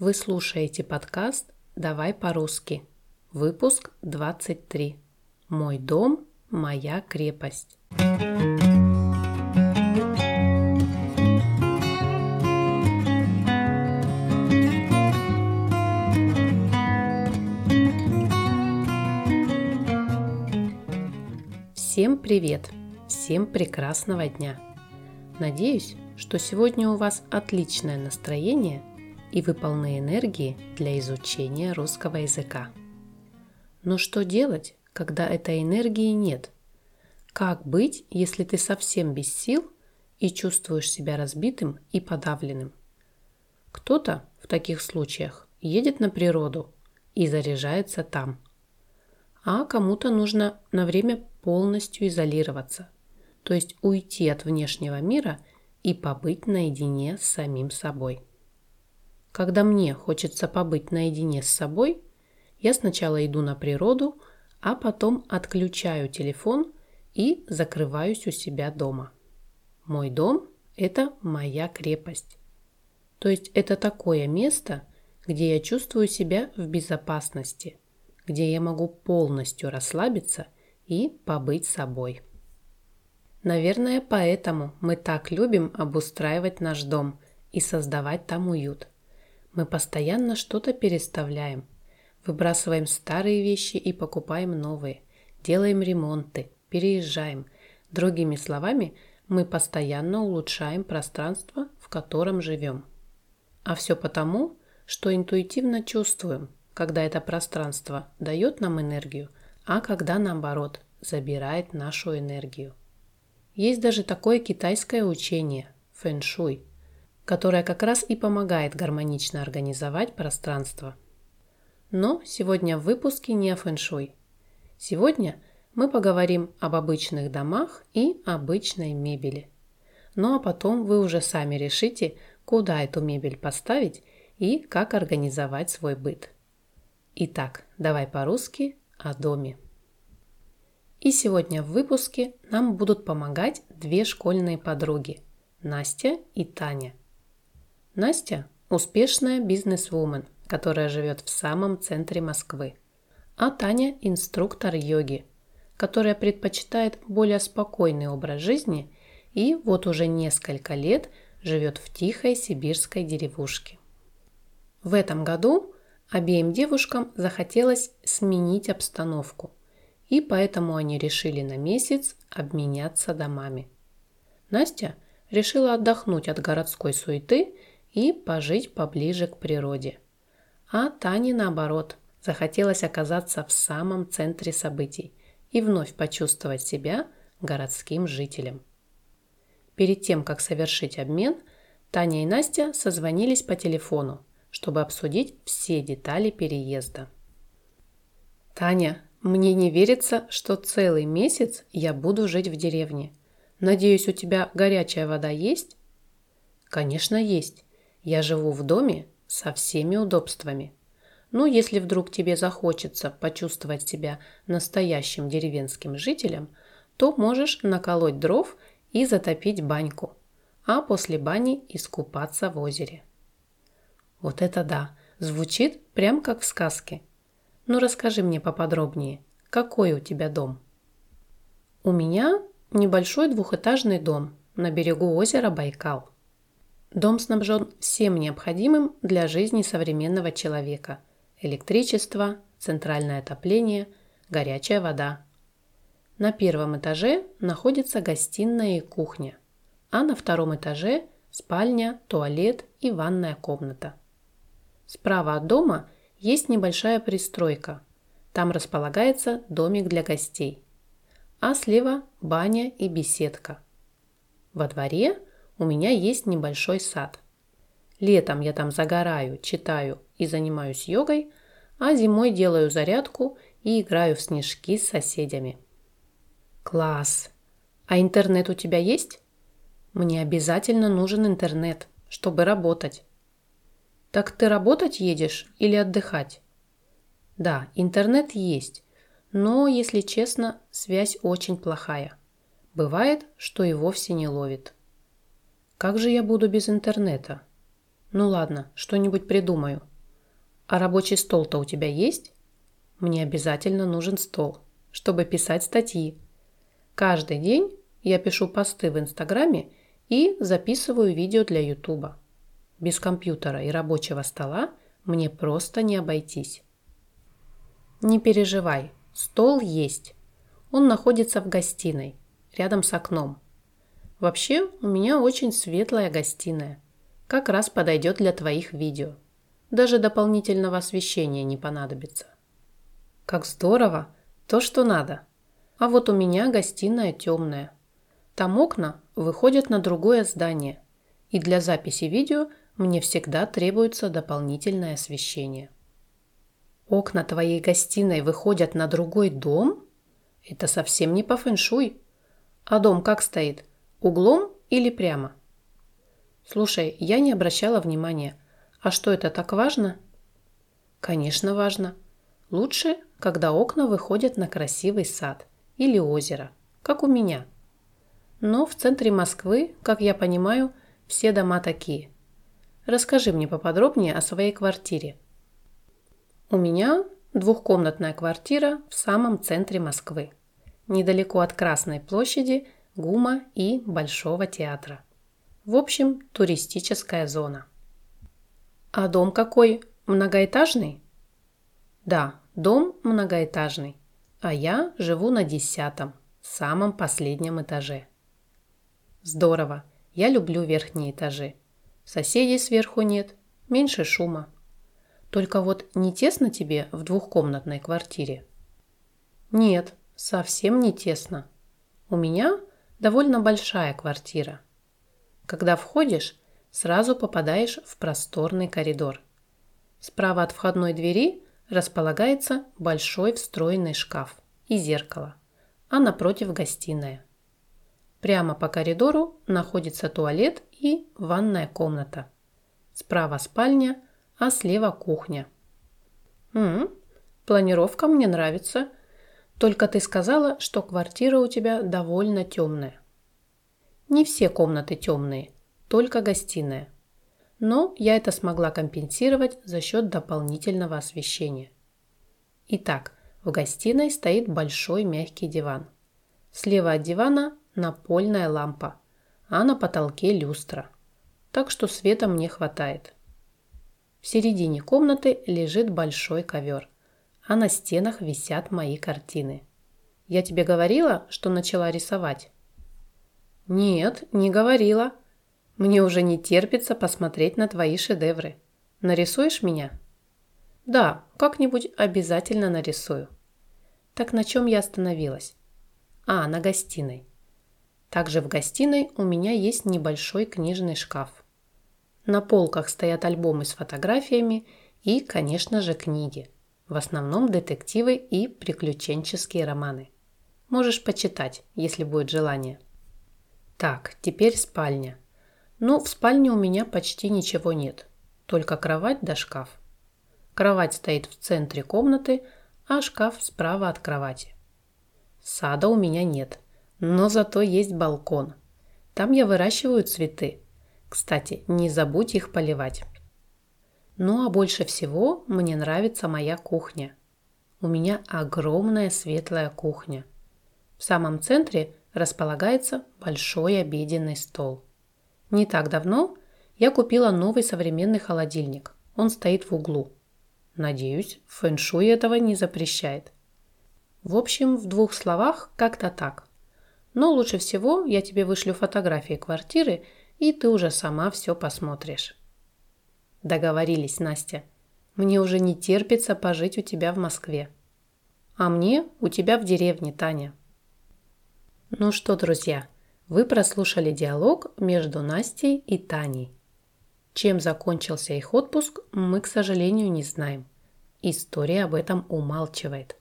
Вы слушаете подкаст «Давай по-русски». Выпуск 23. Мой дом, моя крепость. Всем привет! Всем прекрасного дня! Надеюсь, что сегодня у вас отличное настроение и вы полны энергии для изучения русского языка. Но что делать, когда этой энергии нет? Как быть, если ты совсем без сил и чувствуешь себя разбитым и подавленным? Кто-то в таких случаях едет на природу и заряжается там. А кому-то нужно на время полностью изолироваться, то есть уйти от внешнего мира – и побыть наедине с самим собой. Когда мне хочется побыть наедине с собой, я сначала иду на природу, а потом отключаю телефон и закрываюсь у себя дома. Мой дом – это моя крепость. То есть это такое место, где я чувствую себя в безопасности, где я могу полностью расслабиться и побыть собой. Наверное, поэтому мы так любим обустраивать наш дом и создавать там уют. Мы постоянно что-то переставляем, выбрасываем старые вещи и покупаем новые, делаем ремонты, переезжаем. Другими словами, мы постоянно улучшаем пространство, в котором живем. А все потому, что интуитивно чувствуем, когда это пространство дает нам энергию, а когда наоборот забирает нашу энергию. Есть даже такое китайское учение – фэн-шуй, которое как раз и помогает гармонично организовать пространство. Но сегодня в выпуске не о фэн-шуй. Сегодня мы поговорим об обычных домах и обычной мебели. Ну а потом вы уже сами решите, куда эту мебель поставить и как организовать свой быт. Итак, давай по-русски о доме. И сегодня в выпуске нам будут помогать две школьные подруги – Настя и Таня. Настя – успешная бизнес-вумен, которая живет в самом центре Москвы. А Таня – инструктор йоги, которая предпочитает более спокойный образ жизни и вот уже несколько лет живет в тихой сибирской деревушке. В этом году обеим девушкам захотелось сменить обстановку – и поэтому они решили на месяц обменяться домами. Настя решила отдохнуть от городской суеты и пожить поближе к природе. А Тане, наоборот, захотелось оказаться в самом центре событий и вновь почувствовать себя городским жителем. Перед тем, как совершить обмен, Таня и Настя созвонились по телефону, чтобы обсудить все детали переезда. «Таня, мне не верится, что целый месяц я буду жить в деревне. Надеюсь, у тебя горячая вода есть? Конечно, есть. Я живу в доме со всеми удобствами. Ну, если вдруг тебе захочется почувствовать себя настоящим деревенским жителем, то можешь наколоть дров и затопить баньку, а после бани искупаться в озере. Вот это да, звучит прям как в сказке – ну расскажи мне поподробнее, какой у тебя дом? У меня небольшой двухэтажный дом на берегу озера Байкал. Дом снабжен всем необходимым для жизни современного человека. Электричество, центральное отопление, горячая вода. На первом этаже находится гостиная и кухня, а на втором этаже спальня, туалет и ванная комната. Справа от дома – есть небольшая пристройка. Там располагается домик для гостей. А слева баня и беседка. Во дворе у меня есть небольшой сад. Летом я там загораю, читаю и занимаюсь йогой, а зимой делаю зарядку и играю в снежки с соседями. Класс! А интернет у тебя есть? Мне обязательно нужен интернет, чтобы работать. Так ты работать едешь или отдыхать? Да, интернет есть, но, если честно, связь очень плохая. Бывает, что и вовсе не ловит. Как же я буду без интернета? Ну ладно, что-нибудь придумаю. А рабочий стол-то у тебя есть? Мне обязательно нужен стол, чтобы писать статьи. Каждый день я пишу посты в Инстаграме и записываю видео для Ютуба. Без компьютера и рабочего стола мне просто не обойтись. Не переживай, стол есть. Он находится в гостиной, рядом с окном. Вообще, у меня очень светлая гостиная. Как раз подойдет для твоих видео. Даже дополнительного освещения не понадобится. Как здорово! То, что надо. А вот у меня гостиная темная. Там окна выходят на другое здание. И для записи видео мне всегда требуется дополнительное освещение. Окна твоей гостиной выходят на другой дом? Это совсем не по фэншуй. А дом как стоит? Углом или прямо? Слушай, я не обращала внимания. А что это так важно? Конечно, важно. Лучше, когда окна выходят на красивый сад или озеро, как у меня. Но в центре Москвы, как я понимаю, все дома такие. Расскажи мне поподробнее о своей квартире. У меня двухкомнатная квартира в самом центре Москвы, недалеко от Красной площади, ГУМа и Большого театра. В общем, туристическая зона. А дом какой? Многоэтажный? Да, дом многоэтажный, а я живу на десятом, самом последнем этаже. Здорово, я люблю верхние этажи. Соседей сверху нет, меньше шума. Только вот не тесно тебе в двухкомнатной квартире? Нет, совсем не тесно. У меня довольно большая квартира. Когда входишь, сразу попадаешь в просторный коридор. Справа от входной двери располагается большой встроенный шкаф и зеркало, а напротив гостиная. Прямо по коридору находится туалет и ванная комната. Справа спальня – а слева кухня. М планировка мне нравится. Только ты сказала, что квартира у тебя довольно темная. Не все комнаты темные, только гостиная. Но я это смогла компенсировать за счет дополнительного освещения. Итак, в гостиной стоит большой мягкий диван. Слева от дивана напольная лампа, а на потолке люстра. Так что света мне хватает. В середине комнаты лежит большой ковер, а на стенах висят мои картины. Я тебе говорила, что начала рисовать? Нет, не говорила. Мне уже не терпится посмотреть на твои шедевры. Нарисуешь меня? Да, как-нибудь обязательно нарисую. Так на чем я остановилась? А, на гостиной. Также в гостиной у меня есть небольшой книжный шкаф. На полках стоят альбомы с фотографиями и, конечно же, книги. В основном детективы и приключенческие романы. Можешь почитать, если будет желание. Так, теперь спальня. Ну, в спальне у меня почти ничего нет. Только кровать да шкаф. Кровать стоит в центре комнаты, а шкаф справа от кровати. Сада у меня нет, но зато есть балкон. Там я выращиваю цветы. Кстати, не забудь их поливать. Ну а больше всего мне нравится моя кухня. У меня огромная светлая кухня. В самом центре располагается большой обеденный стол. Не так давно я купила новый современный холодильник. Он стоит в углу. Надеюсь, фэншуй этого не запрещает. В общем, в двух словах как-то так. Но лучше всего я тебе вышлю фотографии квартиры и ты уже сама все посмотришь. Договорились, Настя. Мне уже не терпится пожить у тебя в Москве. А мне у тебя в деревне, Таня. Ну что, друзья, вы прослушали диалог между Настей и Таней. Чем закончился их отпуск, мы, к сожалению, не знаем. История об этом умалчивает.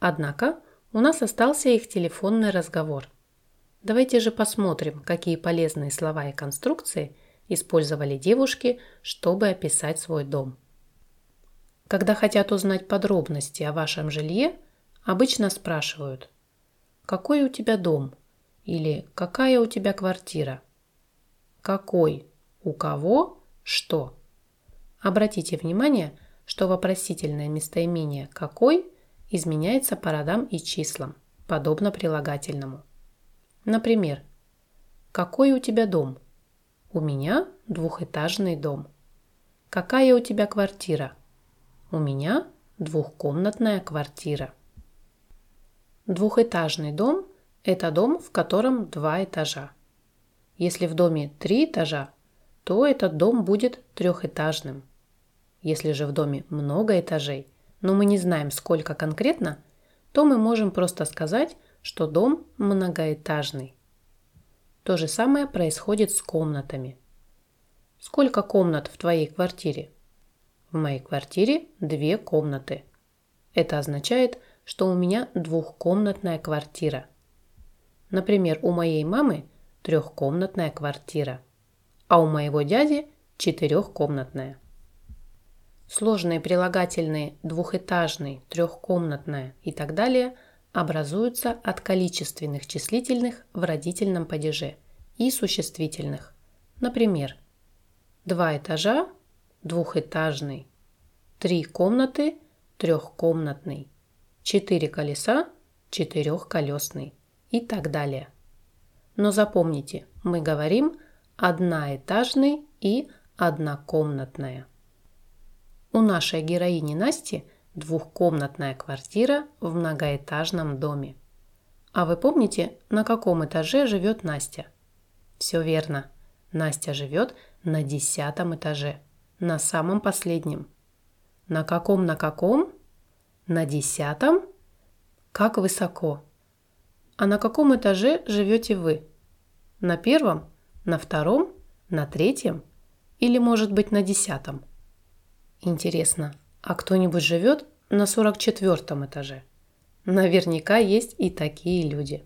Однако у нас остался их телефонный разговор – Давайте же посмотрим, какие полезные слова и конструкции использовали девушки, чтобы описать свой дом. Когда хотят узнать подробности о вашем жилье, обычно спрашивают «Какой у тебя дом?» или «Какая у тебя квартира?» «Какой?» «У кого?» что. Обратите внимание, что вопросительное местоимение «какой» изменяется по родам и числам, подобно прилагательному. Например, «Какой у тебя дом?» «У меня двухэтажный дом». «Какая у тебя квартира?» «У меня двухкомнатная квартира». Двухэтажный дом – это дом, в котором два этажа. Если в доме три этажа, то этот дом будет трехэтажным. Если же в доме много этажей, но мы не знаем, сколько конкретно, то мы можем просто сказать, что дом многоэтажный. То же самое происходит с комнатами. Сколько комнат в твоей квартире? В моей квартире две комнаты. Это означает, что у меня двухкомнатная квартира. Например, у моей мамы трехкомнатная квартира, а у моего дяди четырехкомнатная. Сложные прилагательные двухэтажный, трехкомнатная и так далее образуются от количественных числительных в родительном падеже и существительных. Например, два этажа – двухэтажный, три комнаты – трехкомнатный, четыре колеса – четырехколесный и так далее. Но запомните, мы говорим одноэтажный и однокомнатная. У нашей героини Насти двухкомнатная квартира в многоэтажном доме. А вы помните, на каком этаже живет Настя? Все верно. Настя живет на десятом этаже, на самом последнем. На каком, на каком? На десятом? Как высоко? А на каком этаже живете вы? На первом? На втором? На третьем? Или, может быть, на десятом? Интересно, а кто-нибудь живет на 44 этаже? Наверняка есть и такие люди.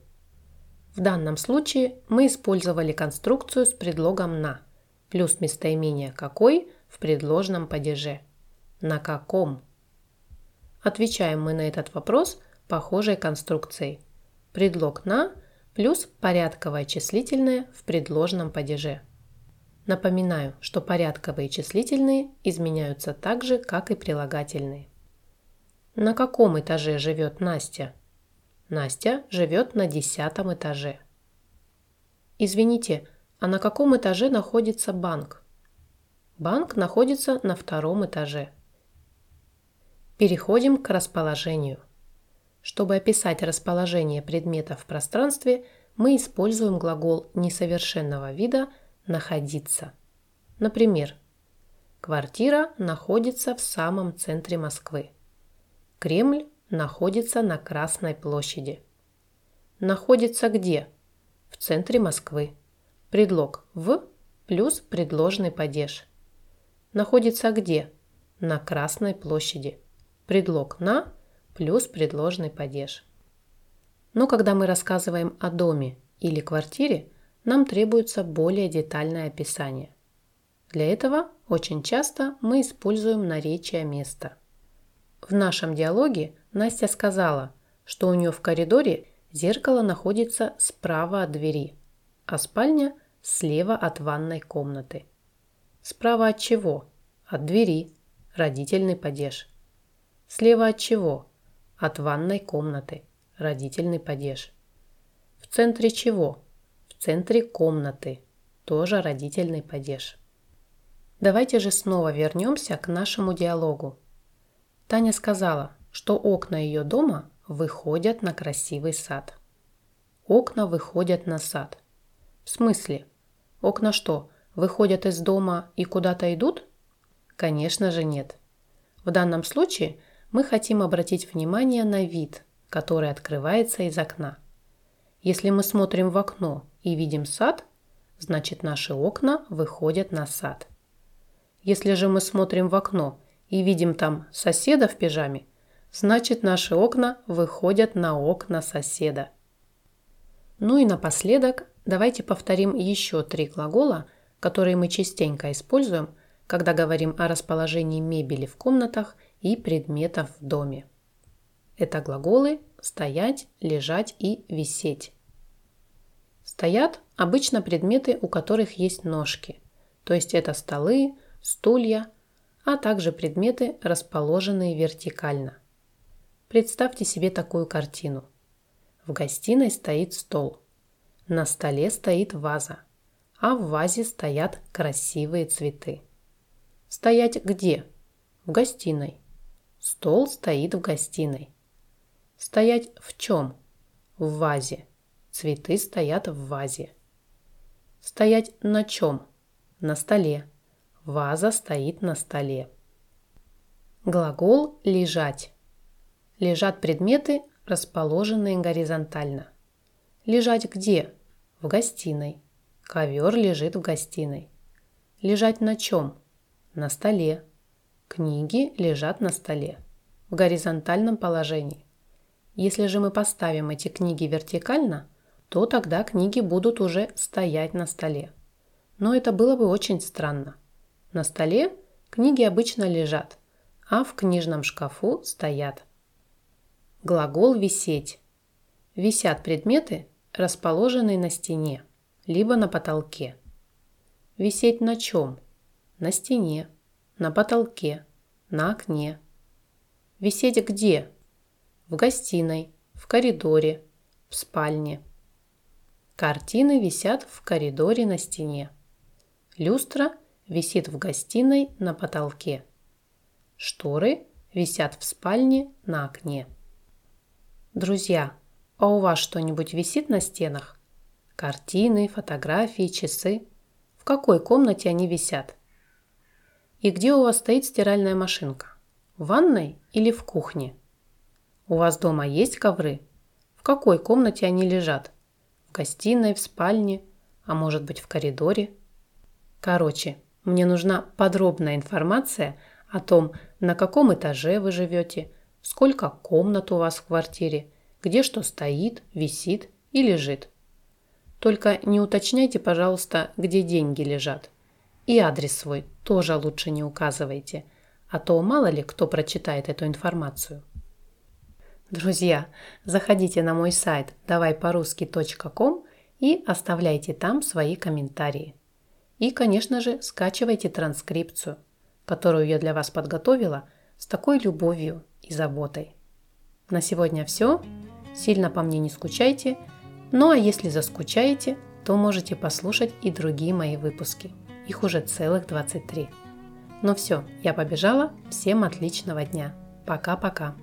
В данном случае мы использовали конструкцию с предлогом «на» плюс местоимение «какой» в предложном падеже. На каком? Отвечаем мы на этот вопрос похожей конструкцией. Предлог «на» плюс порядковое числительное в предложном падеже. Напоминаю, что порядковые числительные изменяются так же, как и прилагательные. На каком этаже живет Настя? Настя живет на десятом этаже. Извините, а на каком этаже находится банк? Банк находится на втором этаже. Переходим к расположению. Чтобы описать расположение предмета в пространстве, мы используем глагол несовершенного вида – находиться. Например, квартира находится в самом центре Москвы. Кремль находится на Красной площади. Находится где? В центре Москвы. Предлог «в» плюс предложный падеж. Находится где? На Красной площади. Предлог «на» плюс предложный падеж. Но когда мы рассказываем о доме или квартире, нам требуется более детальное описание. Для этого очень часто мы используем наречие места. В нашем диалоге Настя сказала, что у нее в коридоре зеркало находится справа от двери, а спальня слева от ванной комнаты. Справа от чего? От двери. Родительный падеж. Слева от чего? От ванной комнаты. Родительный падеж. В центре чего? Центре комнаты, тоже родительный падеж. Давайте же снова вернемся к нашему диалогу. Таня сказала, что окна ее дома выходят на красивый сад. Окна выходят на сад. В смысле? Окна что, выходят из дома и куда-то идут? Конечно же нет. В данном случае мы хотим обратить внимание на вид, который открывается из окна. Если мы смотрим в окно и видим сад, значит наши окна выходят на сад. Если же мы смотрим в окно и видим там соседа в пижаме, значит наши окна выходят на окна соседа. Ну и напоследок давайте повторим еще три глагола, которые мы частенько используем, когда говорим о расположении мебели в комнатах и предметов в доме. Это глаголы «стоять», «лежать» и «висеть». Стоят обычно предметы, у которых есть ножки, то есть это столы, стулья, а также предметы, расположенные вертикально. Представьте себе такую картину. В гостиной стоит стол. На столе стоит ваза, а в вазе стоят красивые цветы. Стоять где? В гостиной. Стол стоит в гостиной. Стоять в чем? В вазе. Цветы стоят в вазе. Стоять на чем? На столе. Ваза стоит на столе. Глагол «лежать». Лежат предметы, расположенные горизонтально. Лежать где? В гостиной. Ковер лежит в гостиной. Лежать на чем? На столе. Книги лежат на столе. В горизонтальном положении. Если же мы поставим эти книги вертикально, то тогда книги будут уже стоять на столе. Но это было бы очень странно. На столе книги обычно лежат, а в книжном шкафу стоят. Глагол «висеть». Висят предметы, расположенные на стене, либо на потолке. Висеть на чем? На стене, на потолке, на окне. Висеть где? В гостиной, в коридоре, в спальне. Картины висят в коридоре на стене. Люстра висит в гостиной на потолке. Шторы висят в спальне на окне. Друзья, а у вас что-нибудь висит на стенах? Картины, фотографии, часы? В какой комнате они висят? И где у вас стоит стиральная машинка? В ванной или в кухне? У вас дома есть ковры? В какой комнате они лежат? Гостиной, в спальне, а может быть в коридоре? Короче, мне нужна подробная информация о том, на каком этаже вы живете, сколько комнат у вас в квартире, где что стоит, висит и лежит. Только не уточняйте, пожалуйста, где деньги лежат. И адрес свой тоже лучше не указывайте, а то мало ли кто прочитает эту информацию. Друзья, заходите на мой сайт давайпорусски.ком и оставляйте там свои комментарии. И, конечно же, скачивайте транскрипцию, которую я для вас подготовила с такой любовью и заботой. На сегодня все. Сильно по мне не скучайте. Ну а если заскучаете, то можете послушать и другие мои выпуски. Их уже целых 23. Ну все, я побежала. Всем отличного дня. Пока-пока.